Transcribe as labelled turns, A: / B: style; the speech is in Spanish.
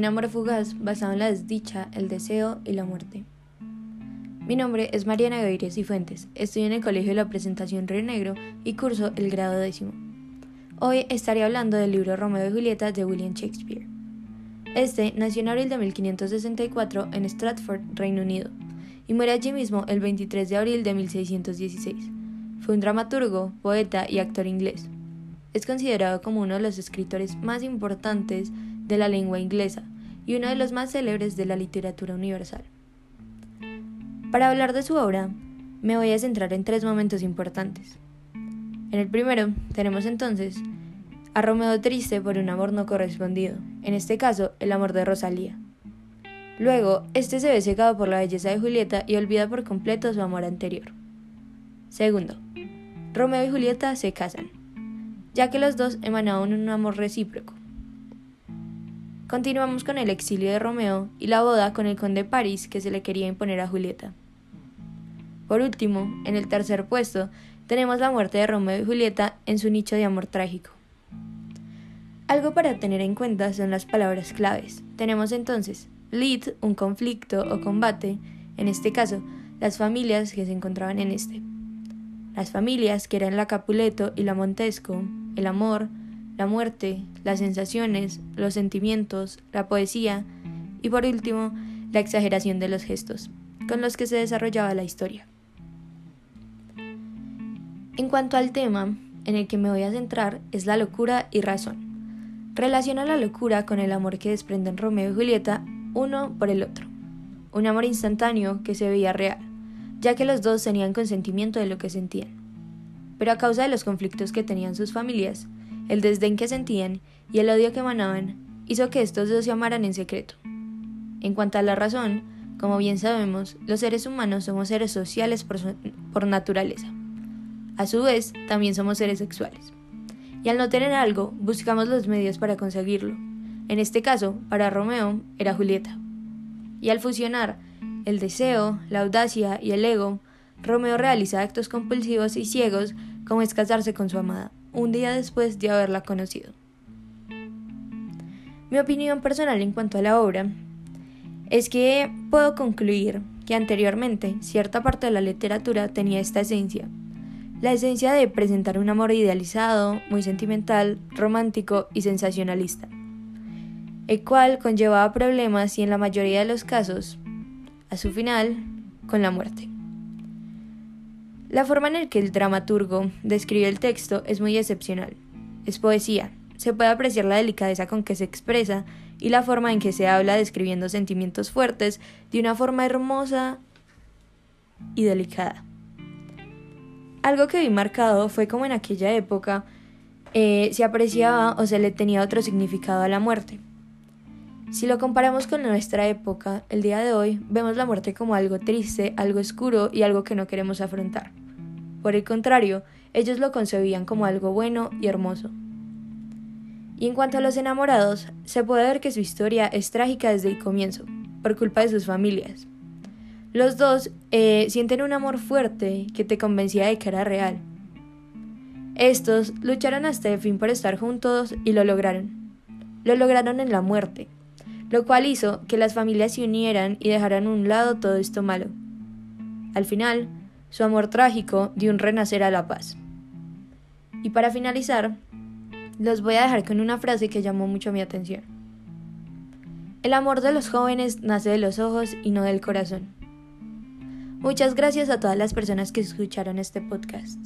A: un amor fugaz basado en la desdicha, el deseo y la muerte. Mi nombre es Mariana Gaviria y Fuentes, estudio en el Colegio de la Presentación Río Negro y curso el grado décimo. Hoy estaré hablando del libro Romeo y Julieta de William Shakespeare. Este nació en abril de 1564 en Stratford, Reino Unido, y muere allí mismo el 23 de abril de 1616. Fue un dramaturgo, poeta y actor inglés. Es considerado como uno de los escritores más importantes de la lengua inglesa y uno de los más célebres de la literatura universal. Para hablar de su obra, me voy a centrar en tres momentos importantes. En el primero tenemos entonces a Romeo triste por un amor no correspondido, en este caso el amor de Rosalía. Luego, este se ve cegado por la belleza de Julieta y olvida por completo su amor anterior. Segundo, Romeo y Julieta se casan ya que los dos emanaban un amor recíproco. Continuamos con el exilio de Romeo y la boda con el conde París que se le quería imponer a Julieta. Por último, en el tercer puesto, tenemos la muerte de Romeo y Julieta en su nicho de amor trágico. Algo para tener en cuenta son las palabras claves. Tenemos entonces lead, un conflicto o combate, en este caso, las familias que se encontraban en este. Las familias que eran la Capuleto y la Montesco, el amor, la muerte, las sensaciones, los sentimientos, la poesía y por último la exageración de los gestos, con los que se desarrollaba la historia. En cuanto al tema en el que me voy a centrar es la locura y razón. Relaciona la locura con el amor que desprenden Romeo y Julieta uno por el otro, un amor instantáneo que se veía real, ya que los dos tenían consentimiento de lo que sentían pero a causa de los conflictos que tenían sus familias, el desdén que sentían y el odio que emanaban, hizo que estos dos se amaran en secreto. En cuanto a la razón, como bien sabemos, los seres humanos somos seres sociales por, por naturaleza. A su vez, también somos seres sexuales. Y al no tener algo, buscamos los medios para conseguirlo. En este caso, para Romeo, era Julieta. Y al fusionar el deseo, la audacia y el ego, Romeo realiza actos compulsivos y ciegos como es casarse con su amada, un día después de haberla conocido. Mi opinión personal en cuanto a la obra es que puedo concluir que anteriormente cierta parte de la literatura tenía esta esencia, la esencia de presentar un amor idealizado, muy sentimental, romántico y sensacionalista, el cual conllevaba problemas y en la mayoría de los casos, a su final, con la muerte. La forma en la que el dramaturgo describe el texto es muy excepcional. Es poesía. Se puede apreciar la delicadeza con que se expresa y la forma en que se habla describiendo sentimientos fuertes de una forma hermosa y delicada. Algo que vi marcado fue como en aquella época eh, se apreciaba o se le tenía otro significado a la muerte. Si lo comparamos con nuestra época, el día de hoy vemos la muerte como algo triste, algo oscuro y algo que no queremos afrontar. Por el contrario, ellos lo concebían como algo bueno y hermoso. Y en cuanto a los enamorados, se puede ver que su historia es trágica desde el comienzo, por culpa de sus familias. Los dos eh, sienten un amor fuerte que te convencía de que era real. Estos lucharon hasta el fin por estar juntos y lo lograron. Lo lograron en la muerte, lo cual hizo que las familias se unieran y dejaran a un lado todo esto malo. Al final, su amor trágico dio un renacer a la paz. Y para finalizar, los voy a dejar con una frase que llamó mucho mi atención. El amor de los jóvenes nace de los ojos y no del corazón. Muchas gracias a todas las personas que escucharon este podcast.